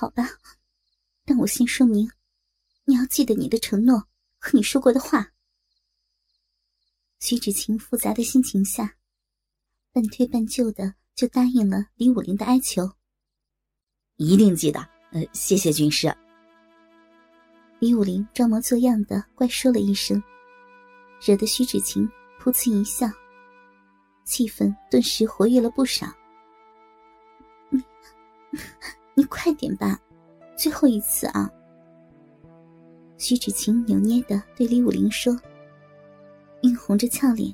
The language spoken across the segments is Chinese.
好吧，但我先说明，你要记得你的承诺和你说过的话。徐芷晴复杂的心情下，半推半就的就答应了李武林的哀求。一定记得，呃，谢谢军师。李武林装模作样的怪说了一声，惹得徐芷晴噗呲一笑，气氛顿时活跃了不少。你，快点吧，最后一次啊！徐芷晴扭捏的对李武林说。晕红着俏脸，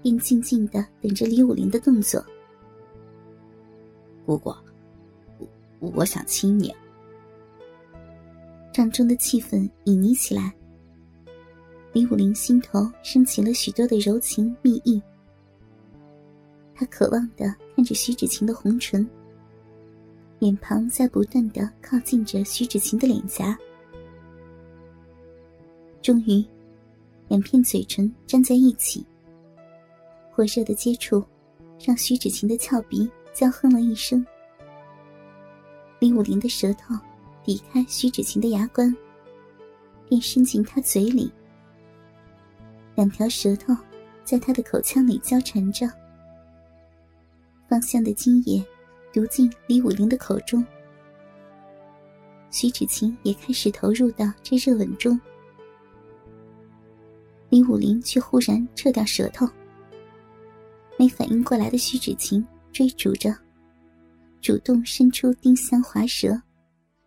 便静静的等着李武林的动作。姑姑，我我想亲你。帐中的气氛旖旎起来，李武林心头升起了许多的柔情蜜意。他渴望的看着徐芷晴的红唇，脸庞在不断的靠近着徐芷晴的脸颊，终于。两片嘴唇粘在一起，火热的接触让徐芷晴的俏鼻娇哼了一声。李武林的舌头抵开徐芷晴的牙关，便伸进她嘴里。两条舌头在他的口腔里交缠着，芳香的精液流进李武林的口中。徐芷晴也开始投入到这热吻中。李武林却忽然撤掉舌头，没反应过来的徐芷晴追逐着，主动伸出丁香滑舌，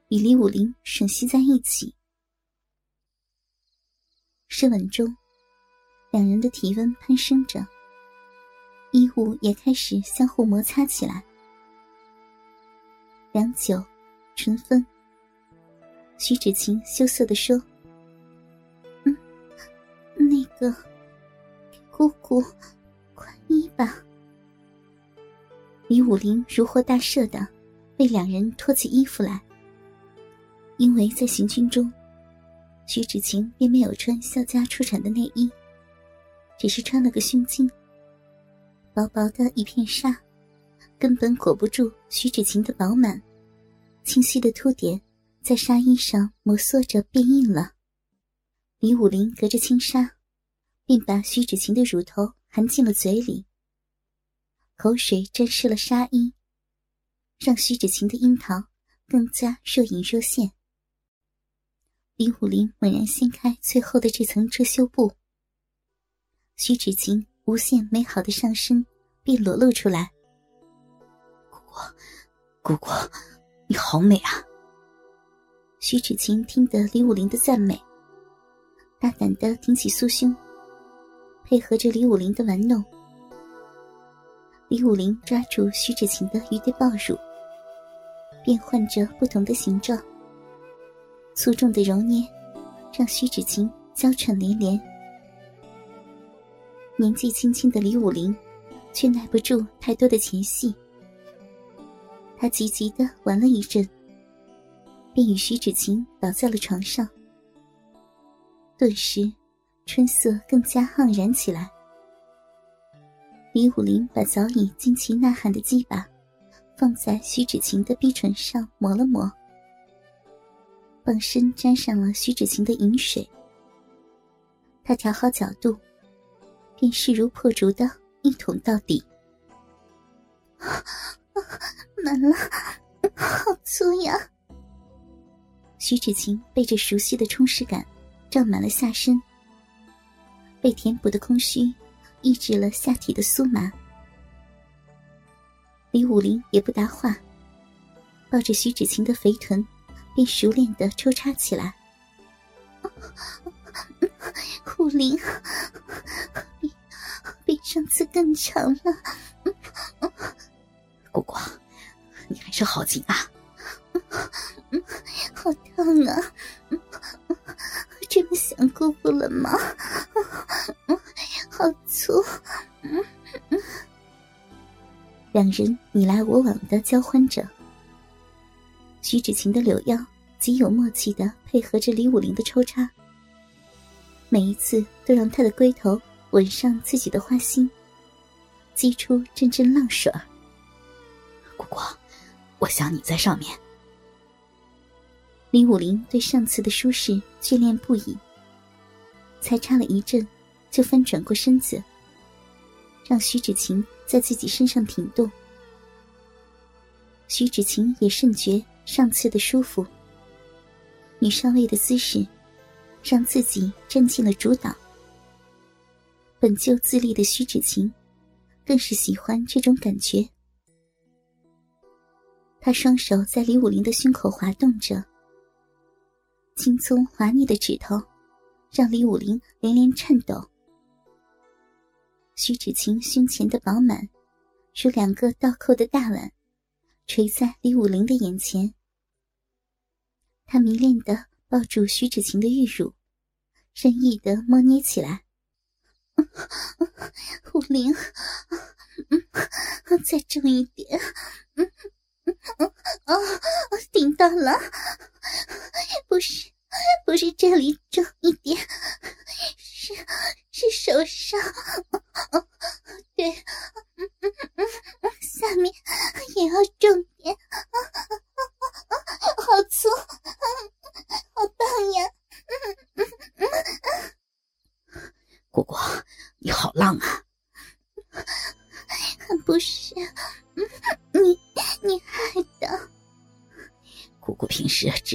与李武林吮吸在一起。热吻中，两人的体温攀升着，衣物也开始相互摩擦起来。良久，唇分。徐芷晴羞涩地说。哥，姑姑，宽衣吧。李武林如获大赦的为两人脱起衣服来，因为在行军中，徐芷晴并没有穿萧家出产的内衣，只是穿了个胸襟。薄薄的一片纱，根本裹不住徐芷晴的饱满，清晰的凸点在纱衣上摩挲着变硬了。李武林隔着轻纱。并把徐芷晴的乳头含进了嘴里，口水沾湿了纱衣，让徐芷晴的樱桃更加若隐若现。李武林猛然掀开最后的这层遮羞布，徐芷晴无限美好的上身便裸露出来。姑姑，姑，你好美啊！徐芷晴听得李武林的赞美，大胆的挺起酥胸。配合着李武林的玩弄，李武林抓住徐芷晴的一对抱乳，变换着不同的形状。粗重的揉捏，让徐芷晴娇喘连连。年纪轻轻的李武林，却耐不住太多的前戏。他急急的玩了一阵，便与徐芷晴倒在了床上。顿时。春色更加盎然起来。李武林把早已惊奇呐喊的鸡巴放在徐芷晴的逼唇上抹了抹，棒身沾上了徐芷晴的饮水。他调好角度，便势如破竹的一捅到底。满了，好粗呀！徐芷晴被这熟悉的充实感胀满了下身。被填补的空虚，抑制了下体的酥麻。李武林也不答话，抱着徐芷晴的肥臀，便熟练的抽插起来。武林，比比上次更长了。姑姑，你还是好紧啊！好烫啊！这么想姑姑了吗？好粗！两人你来我往的交欢着。徐芷晴的柳腰极有默契的配合着李武林的抽插，每一次都让他的龟头吻上自己的花心，激出阵阵浪水。姑姑，我想你在上面。李武林对上次的舒适眷恋不已，才插了一阵，就翻转过身子，让徐芷晴在自己身上挺动。徐芷晴也甚觉上次的舒服，女上位的姿势，让自己占尽了主导。本就自立的徐芷晴，更是喜欢这种感觉。他双手在李武林的胸口滑动着，青葱滑腻的指头，让李武林连连颤抖。徐芷晴胸前的饱满，如两个倒扣的大碗，垂在李武林的眼前。他迷恋的抱住徐芷晴的玉乳，任意的摸捏起来。武林，再重一点。哦，顶到了！不是，不是这里重一点，是是手上，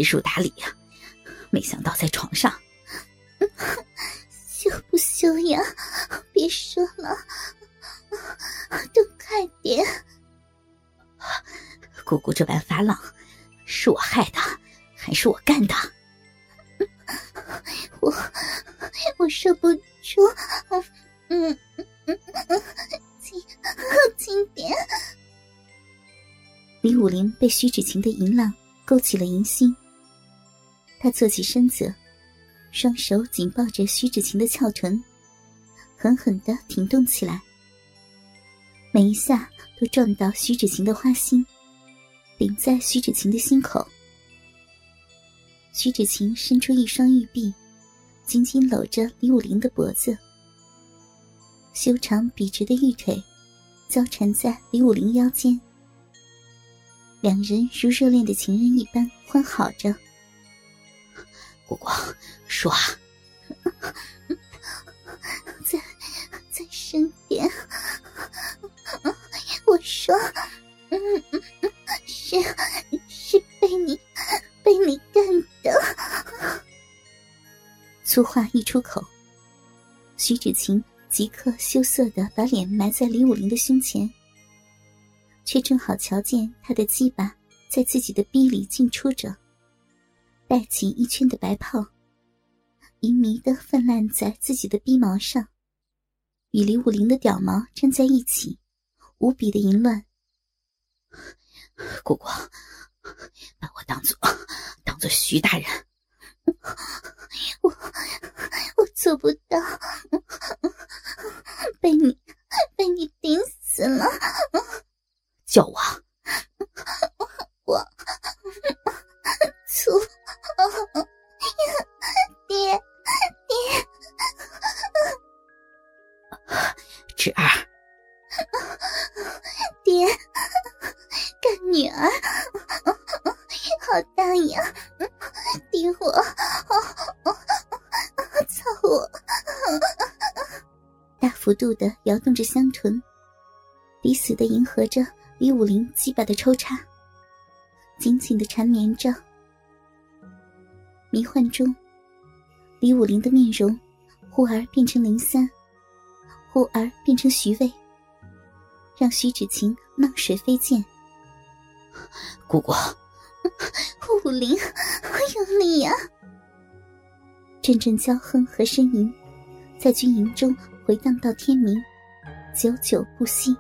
知书达理呀，没想到在床上，羞不羞呀？别说了，都快点！姑姑这般发浪，是我害的，还是我干的？我我受不住，嗯嗯嗯，轻轻点。李武林被徐芷晴的淫浪勾起了淫心，他坐起身子，双手紧抱着徐芷晴的翘臀，狠狠的挺动起来，每一下都撞到徐芷晴的花心，顶在徐芷晴的心口。徐芷晴伸出一双玉臂，紧紧搂着李武林的脖子，修长笔直的玉腿交缠在李武林腰间。两人如热恋的情人一般欢好着。果果，说啊，再再深点。我说，是是被你被你干的。粗话一出口，徐芷晴即刻羞涩的把脸埋在李武林的胸前。却正好瞧见他的鸡巴在自己的逼里进出着，带起一圈的白泡，淫迷的泛滥在自己的鼻毛上，与李武林的屌毛粘在一起，无比的淫乱。姑姑，把我当做当做徐大人，我我做不到，侄儿，爹，干女儿，好大呀，顶我，操我，大幅度的摇动着香臀，抵死的迎合着。李武林鸡巴的抽插，紧紧的缠绵着。迷幻中，李武林的面容忽而变成零三，忽而变成徐渭，让徐芷晴浪水飞溅。姑姑，武林，有理呀！阵阵娇哼和呻吟，在军营中回荡到天明，久久不息。